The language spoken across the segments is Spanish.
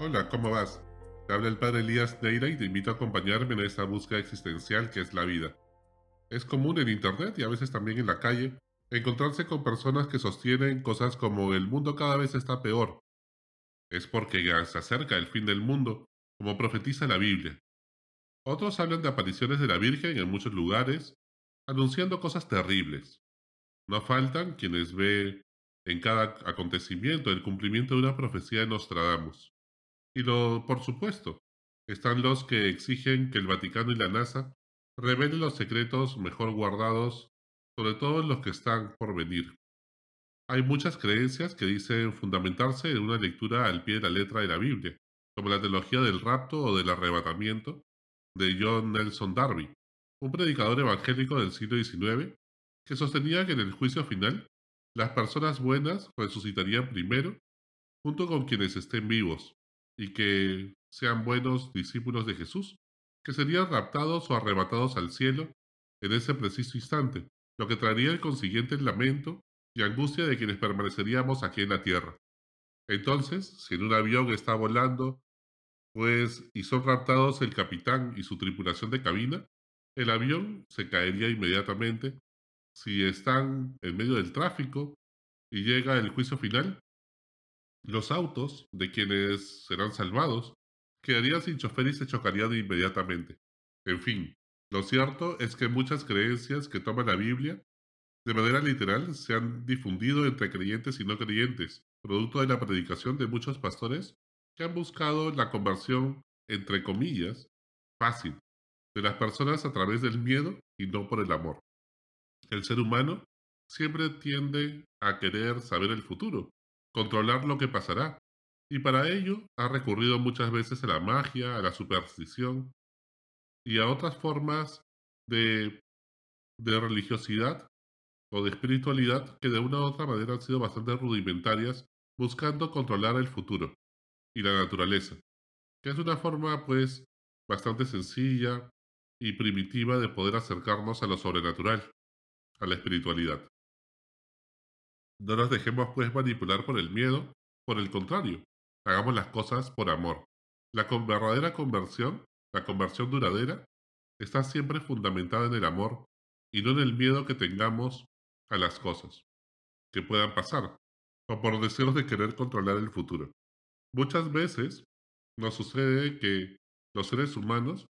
Hola, ¿cómo vas? Te habla el padre Elías Neira y te invito a acompañarme en esta búsqueda existencial que es la vida. Es común en Internet y a veces también en la calle encontrarse con personas que sostienen cosas como el mundo cada vez está peor. Es porque ya se acerca el fin del mundo, como profetiza la Biblia. Otros hablan de apariciones de la Virgen en muchos lugares, anunciando cosas terribles. No faltan quienes ve en cada acontecimiento el cumplimiento de una profecía de Nostradamus. Y lo, por supuesto, están los que exigen que el Vaticano y la NASA revelen los secretos mejor guardados, sobre todo los que están por venir. Hay muchas creencias que dicen fundamentarse en una lectura al pie de la letra de la Biblia, como la teología del rapto o del arrebatamiento de John Nelson Darby, un predicador evangélico del siglo XIX que sostenía que en el juicio final las personas buenas resucitarían primero junto con quienes estén vivos, y que sean buenos discípulos de Jesús, que serían raptados o arrebatados al cielo en ese preciso instante, lo que traería el consiguiente lamento y angustia de quienes permaneceríamos aquí en la tierra. Entonces, si en un avión está volando, pues y son raptados el capitán y su tripulación de cabina, el avión se caería inmediatamente. Si están en medio del tráfico y llega el juicio final, los autos de quienes serán salvados quedarían sin chofer y se chocarían inmediatamente. En fin, lo cierto es que muchas creencias que toman la Biblia de manera literal se han difundido entre creyentes y no creyentes, producto de la predicación de muchos pastores que han buscado la conversión, entre comillas, fácil, de las personas a través del miedo y no por el amor. El ser humano siempre tiende a querer saber el futuro, controlar lo que pasará, y para ello ha recurrido muchas veces a la magia, a la superstición y a otras formas de, de religiosidad o de espiritualidad que de una u otra manera han sido bastante rudimentarias, buscando controlar el futuro y la naturaleza, que es una forma pues bastante sencilla y primitiva de poder acercarnos a lo sobrenatural, a la espiritualidad. No nos dejemos pues manipular por el miedo, por el contrario, hagamos las cosas por amor. La verdadera conversión, la conversión duradera, está siempre fundamentada en el amor y no en el miedo que tengamos a las cosas que puedan pasar o por deseos de querer controlar el futuro. Muchas veces nos sucede que los seres humanos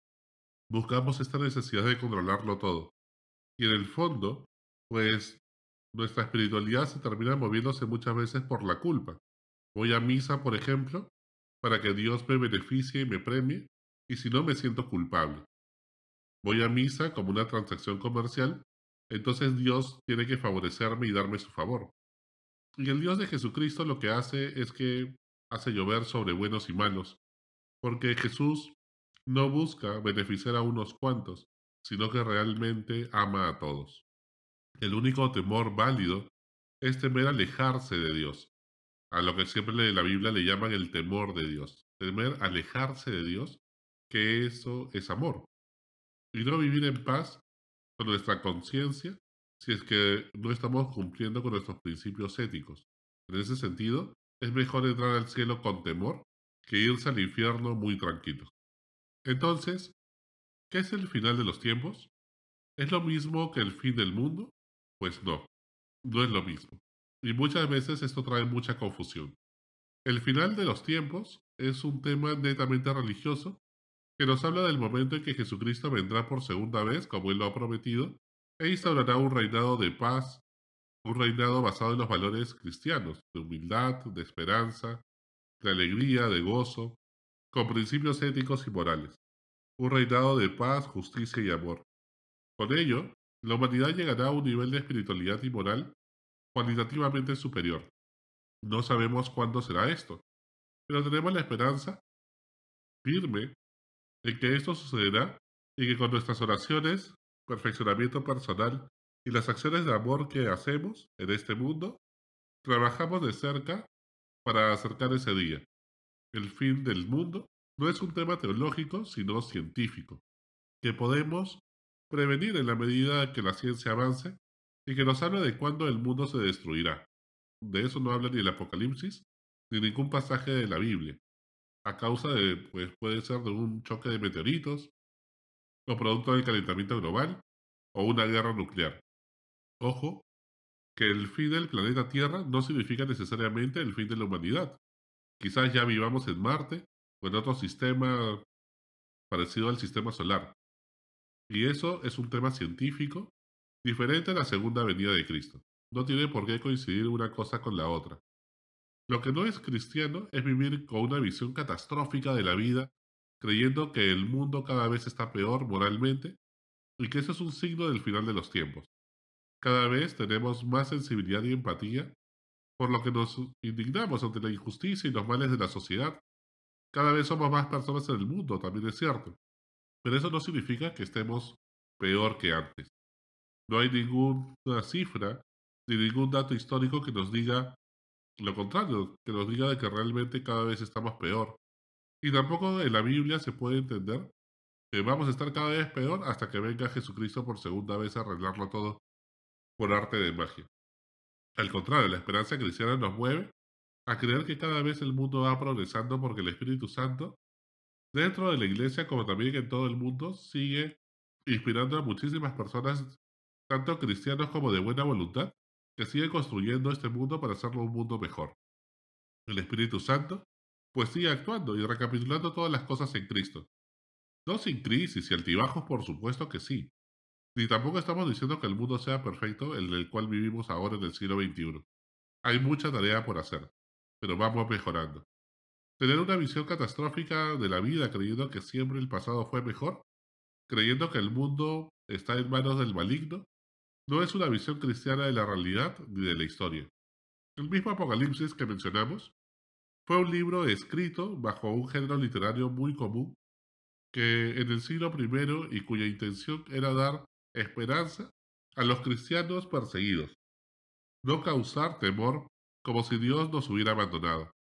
buscamos esta necesidad de controlarlo todo. Y en el fondo, pues nuestra espiritualidad se termina moviéndose muchas veces por la culpa. Voy a misa, por ejemplo, para que Dios me beneficie y me premie, y si no me siento culpable. Voy a misa como una transacción comercial, entonces Dios tiene que favorecerme y darme su favor. Y el Dios de Jesucristo lo que hace es que hace llover sobre buenos y malos, porque Jesús no busca beneficiar a unos cuantos, sino que realmente ama a todos. El único temor válido es temer alejarse de Dios, a lo que siempre la Biblia le llaman el temor de Dios, temer alejarse de Dios, que eso es amor, y no vivir en paz con nuestra conciencia si es que no estamos cumpliendo con nuestros principios éticos. En ese sentido, es mejor entrar al cielo con temor que irse al infierno muy tranquilo. Entonces, ¿qué es el final de los tiempos? ¿Es lo mismo que el fin del mundo? Pues no, no es lo mismo. Y muchas veces esto trae mucha confusión. El final de los tiempos es un tema netamente religioso que nos habla del momento en que Jesucristo vendrá por segunda vez, como Él lo ha prometido, e instaurará un reinado de paz, un reinado basado en los valores cristianos, de humildad, de esperanza, de alegría, de gozo, con principios éticos y morales. Un reinado de paz, justicia y amor. Con ello, la humanidad llegará a un nivel de espiritualidad y moral cualitativamente superior. No sabemos cuándo será esto, pero tenemos la esperanza firme de que esto sucederá y que con nuestras oraciones, perfeccionamiento personal y las acciones de amor que hacemos en este mundo, trabajamos de cerca para acercar ese día. El fin del mundo no es un tema teológico, sino científico, que podemos prevenir en la medida que la ciencia avance y que nos habla de cuándo el mundo se destruirá. De eso no habla ni el Apocalipsis ni ningún pasaje de la Biblia. a causa de, pues puede ser de un choque de meteoritos, o producto del calentamiento global, o una guerra nuclear. Ojo, que el fin del planeta Tierra no significa necesariamente el fin de la humanidad. Quizás ya vivamos en Marte o en otro sistema parecido al sistema solar. Y eso es un tema científico diferente a la segunda venida de Cristo. No tiene por qué coincidir una cosa con la otra. Lo que no es cristiano es vivir con una visión catastrófica de la vida, creyendo que el mundo cada vez está peor moralmente y que eso es un signo del final de los tiempos. Cada vez tenemos más sensibilidad y empatía, por lo que nos indignamos ante la injusticia y los males de la sociedad. Cada vez somos más personas en el mundo, también es cierto. Pero eso no significa que estemos peor que antes. No hay ninguna cifra ni ningún dato histórico que nos diga lo contrario, que nos diga de que realmente cada vez estamos peor. Y tampoco en la Biblia se puede entender que vamos a estar cada vez peor hasta que venga Jesucristo por segunda vez a arreglarlo todo por arte de magia. Al contrario, la esperanza cristiana nos mueve a creer que cada vez el mundo va progresando porque el Espíritu Santo, dentro de la iglesia como también en todo el mundo, sigue inspirando a muchísimas personas, tanto cristianos como de buena voluntad, que siguen construyendo este mundo para hacerlo un mundo mejor. El Espíritu Santo, pues sigue actuando y recapitulando todas las cosas en Cristo. No sin crisis y altibajos, por supuesto que sí, ni tampoco estamos diciendo que el mundo sea perfecto, el del cual vivimos ahora en el siglo XXI. Hay mucha tarea por hacer, pero vamos mejorando. Tener una visión catastrófica de la vida creyendo que siempre el pasado fue mejor, creyendo que el mundo está en manos del maligno, no es una visión cristiana de la realidad ni de la historia. El mismo Apocalipsis que mencionamos fue un libro escrito bajo un género literario muy común que en el siglo I y cuya intención era dar esperanza a los cristianos perseguidos, no causar temor como si Dios nos hubiera abandonado.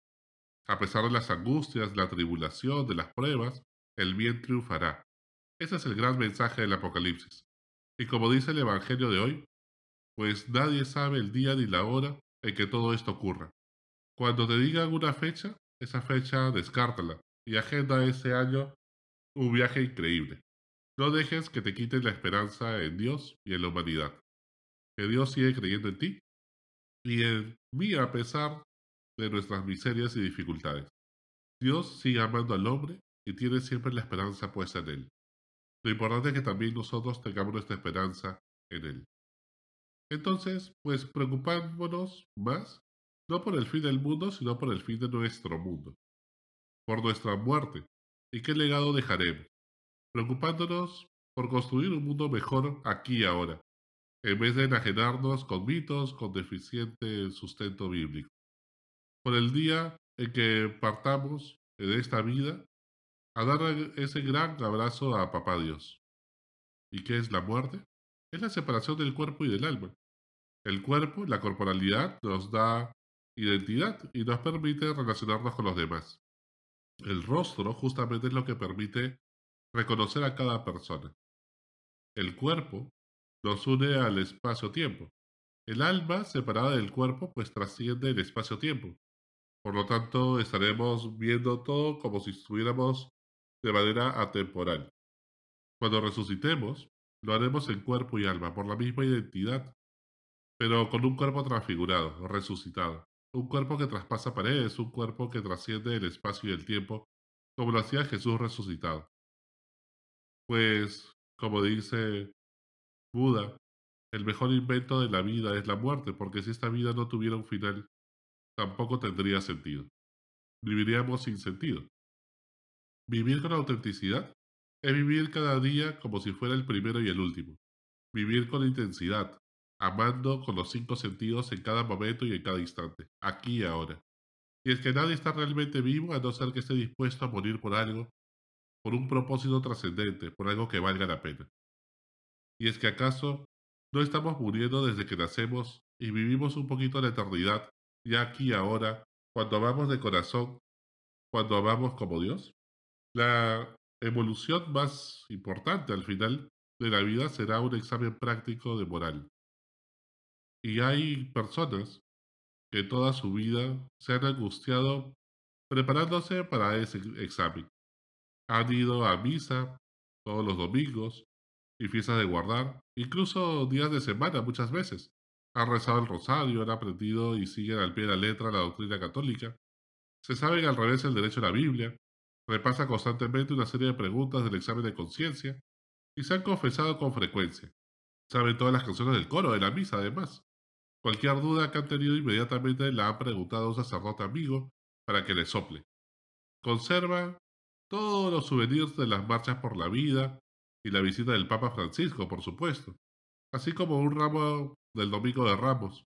A pesar de las angustias, la tribulación, de las pruebas, el bien triunfará. Ese es el gran mensaje del Apocalipsis. Y como dice el Evangelio de hoy, pues nadie sabe el día ni la hora en que todo esto ocurra. Cuando te digan una fecha, esa fecha descártala y agenda ese año un viaje increíble. No dejes que te quiten la esperanza en Dios y en la humanidad. Que Dios sigue creyendo en ti y en mí a pesar de nuestras miserias y dificultades. Dios sigue amando al hombre y tiene siempre la esperanza puesta en él. Lo importante es que también nosotros tengamos nuestra esperanza en él. Entonces, pues preocupémonos más, no por el fin del mundo, sino por el fin de nuestro mundo, por nuestra muerte, y qué legado dejaremos preocupándonos por construir un mundo mejor aquí y ahora, en vez de enajenarnos con mitos con deficiente sustento bíblico. Por el día en que partamos de esta vida, a dar ese gran abrazo a Papá Dios. ¿Y qué es la muerte? Es la separación del cuerpo y del alma. El cuerpo, la corporalidad, nos da identidad y nos permite relacionarnos con los demás. El rostro justamente es lo que permite reconocer a cada persona. El cuerpo nos une al espacio-tiempo. El alma, separada del cuerpo, pues trasciende el espacio-tiempo. Por lo tanto, estaremos viendo todo como si estuviéramos de manera atemporal. Cuando resucitemos, lo haremos en cuerpo y alma, por la misma identidad, pero con un cuerpo transfigurado, resucitado. Un cuerpo que traspasa paredes, un cuerpo que trasciende el espacio y el tiempo, como lo hacía Jesús resucitado. Pues, como dice Buda, el mejor invento de la vida es la muerte, porque si esta vida no tuviera un final, tampoco tendría sentido. Viviríamos sin sentido. Vivir con autenticidad es vivir cada día como si fuera el primero y el último. Vivir con intensidad, amando con los cinco sentidos en cada momento y en cada instante, aquí y ahora. Y es que nadie está realmente vivo a no ser que esté dispuesto a morir por algo por un propósito trascendente, por algo que valga la pena. ¿Y es que acaso no estamos muriendo desde que nacemos y vivimos un poquito la eternidad, ya aquí ahora, cuando amamos de corazón, cuando amamos como Dios? La evolución más importante al final de la vida será un examen práctico de moral. Y hay personas que toda su vida se han angustiado preparándose para ese examen. Han ido a misa todos los domingos y fiestas de guardar, incluso días de semana muchas veces. Han rezado el rosario, han aprendido y siguen al pie de la letra la doctrina católica. Se saben al revés el derecho a la Biblia, repasa constantemente una serie de preguntas del examen de conciencia y se han confesado con frecuencia. Saben todas las canciones del coro de la misa, además. Cualquier duda que han tenido inmediatamente la han preguntado a un sacerdote amigo para que le sople. Conserva todos los souvenirs de las marchas por la vida y la visita del Papa Francisco, por supuesto, así como un ramo del Domingo de Ramos,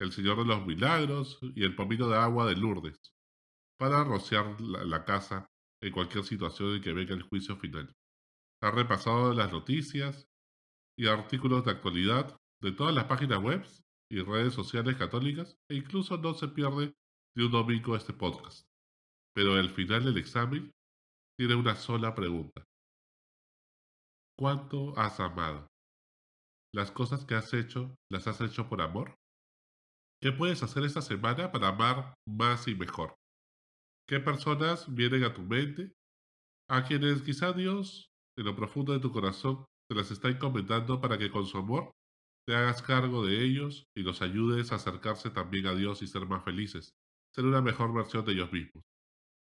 el Señor de los Milagros y el pomito de agua de Lourdes, para rociar la, casa en cualquier situación en que venga el juicio final. Ha repasado las noticias y artículos de actualidad de todas las páginas web y redes sociales católicas e incluso no se pierde de un domingo este podcast. Pero al final del examen tiene una sola pregunta. ¿Cuánto has amado? ¿Las cosas que has hecho las has hecho por amor? ¿Qué puedes hacer esta semana para amar más y mejor? ¿Qué personas vienen a tu mente? A quienes quizá Dios, en lo profundo de tu corazón, te las está encomendando para que con su amor te hagas cargo de ellos y los ayudes a acercarse también a Dios y ser más felices, ser una mejor versión de ellos mismos.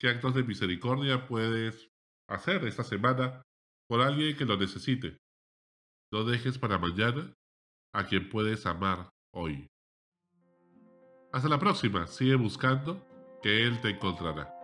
¿Qué actos de misericordia puedes hacer esta semana por alguien que lo necesite? No dejes para mañana a quien puedes amar hoy. Hasta la próxima, sigue buscando que Él te encontrará.